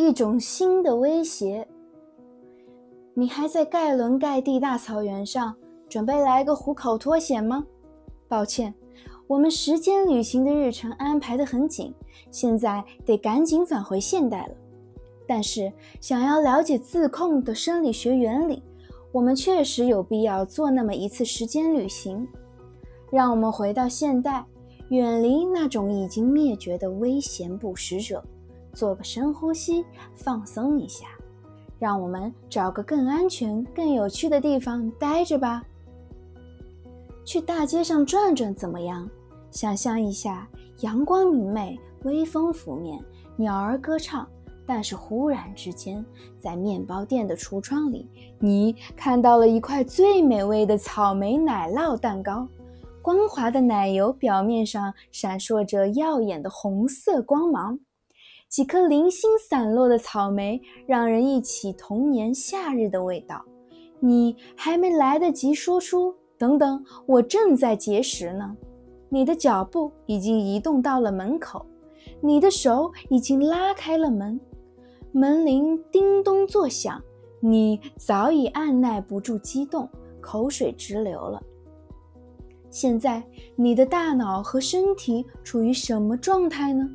一种新的威胁。你还在盖伦盖蒂大草原上准备来个虎口脱险吗？抱歉，我们时间旅行的日程安排得很紧，现在得赶紧返回现代了。但是，想要了解自控的生理学原理，我们确实有必要做那么一次时间旅行。让我们回到现代，远离那种已经灭绝的危险捕食者，做个深呼吸，放松一下。让我们找个更安全、更有趣的地方待着吧。去大街上转转怎么样？想象一下，阳光明媚，微风拂面，鸟儿歌唱。但是忽然之间，在面包店的橱窗里，你看到了一块最美味的草莓奶酪蛋糕。光滑的奶油表面上闪烁着耀眼的红色光芒。几颗零星散落的草莓，让人忆起童年夏日的味道。你还没来得及说出“等等，我正在节食呢”，你的脚步已经移动到了门口，你的手已经拉开了门，门铃叮咚作响，你早已按耐不住激动，口水直流了。现在，你的大脑和身体处于什么状态呢？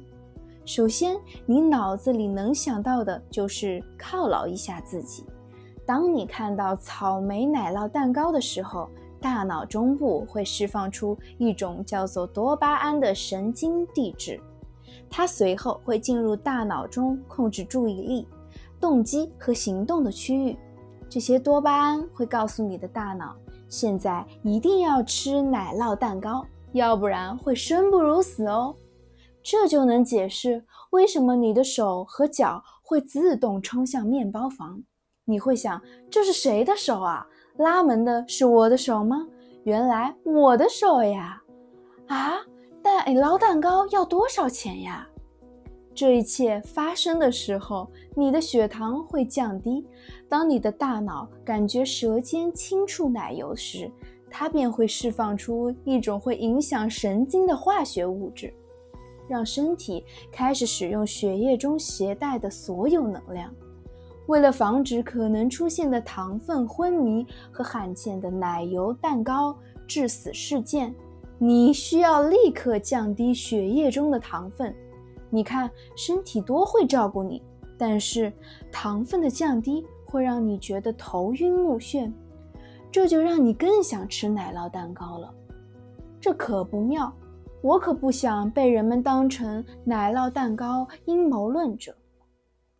首先，你脑子里能想到的就是犒劳一下自己。当你看到草莓奶酪蛋糕的时候，大脑中部会释放出一种叫做多巴胺的神经递质，它随后会进入大脑中控制注意力、动机和行动的区域。这些多巴胺会告诉你的大脑，现在一定要吃奶酪蛋糕，要不然会生不如死哦。这就能解释为什么你的手和脚会自动冲向面包房。你会想，这是谁的手啊？拉门的是我的手吗？原来我的手呀！啊，但捞蛋糕要多少钱呀？这一切发生的时候，你的血糖会降低。当你的大脑感觉舌尖轻触奶油时，它便会释放出一种会影响神经的化学物质。让身体开始使用血液中携带的所有能量。为了防止可能出现的糖分昏迷和罕见的奶油蛋糕致死事件，你需要立刻降低血液中的糖分。你看，身体多会照顾你，但是糖分的降低会让你觉得头晕目眩，这就让你更想吃奶酪蛋糕了。这可不妙。我可不想被人们当成奶酪蛋糕阴谋论者，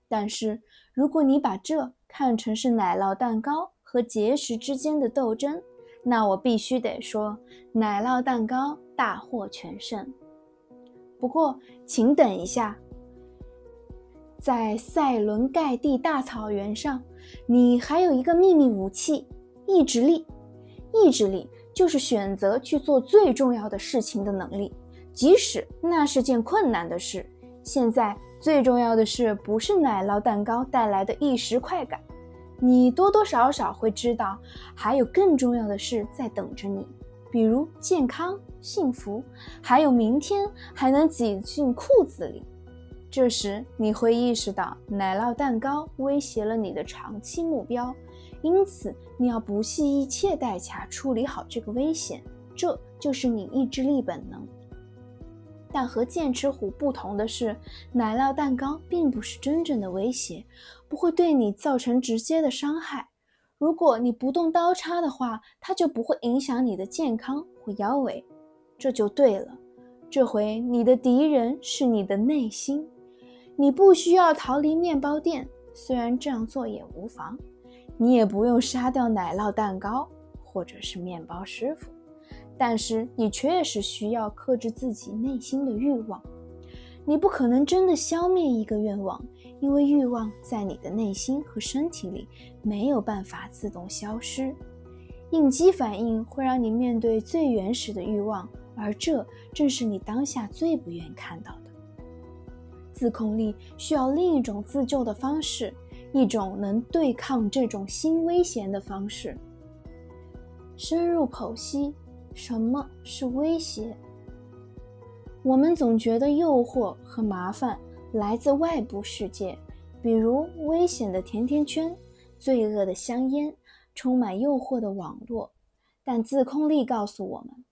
但是如果你把这看成是奶酪蛋糕和结石之间的斗争，那我必须得说，奶酪蛋糕大获全胜。不过，请等一下，在塞伦盖蒂大草原上，你还有一个秘密武器——意志力。意志力。就是选择去做最重要的事情的能力，即使那是件困难的事。现在最重要的是，不是奶酪蛋糕带来的一时快感，你多多少少会知道，还有更重要的事在等着你，比如健康、幸福，还有明天还能挤进裤子里。这时你会意识到，奶酪蛋糕威胁了你的长期目标。因此，你要不惜一切代价处理好这个危险，这就是你意志力本能。但和剑齿虎不同的是，奶酪蛋糕并不是真正的威胁，不会对你造成直接的伤害。如果你不动刀叉的话，它就不会影响你的健康或腰围。这就对了。这回你的敌人是你的内心。你不需要逃离面包店，虽然这样做也无妨。你也不用杀掉奶酪蛋糕或者是面包师傅，但是你确实需要克制自己内心的欲望。你不可能真的消灭一个愿望，因为欲望在你的内心和身体里没有办法自动消失。应激反应会让你面对最原始的欲望，而这正是你当下最不愿看到的。自控力需要另一种自救的方式。一种能对抗这种新危险的方式。深入剖析什么是威胁。我们总觉得诱惑和麻烦来自外部世界，比如危险的甜甜圈、罪恶的香烟、充满诱惑的网络。但自控力告诉我们，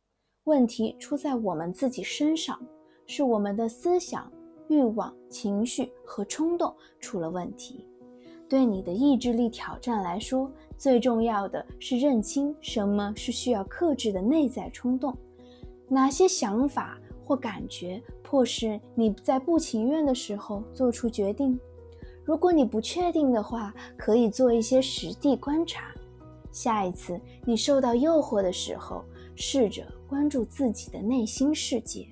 问题出在我们自己身上，是我们的思想、欲望、情绪和冲动出了问题。对你的意志力挑战来说，最重要的是认清什么是需要克制的内在冲动，哪些想法或感觉迫使你在不情愿的时候做出决定。如果你不确定的话，可以做一些实地观察。下一次你受到诱惑的时候，试着关注自己的内心世界。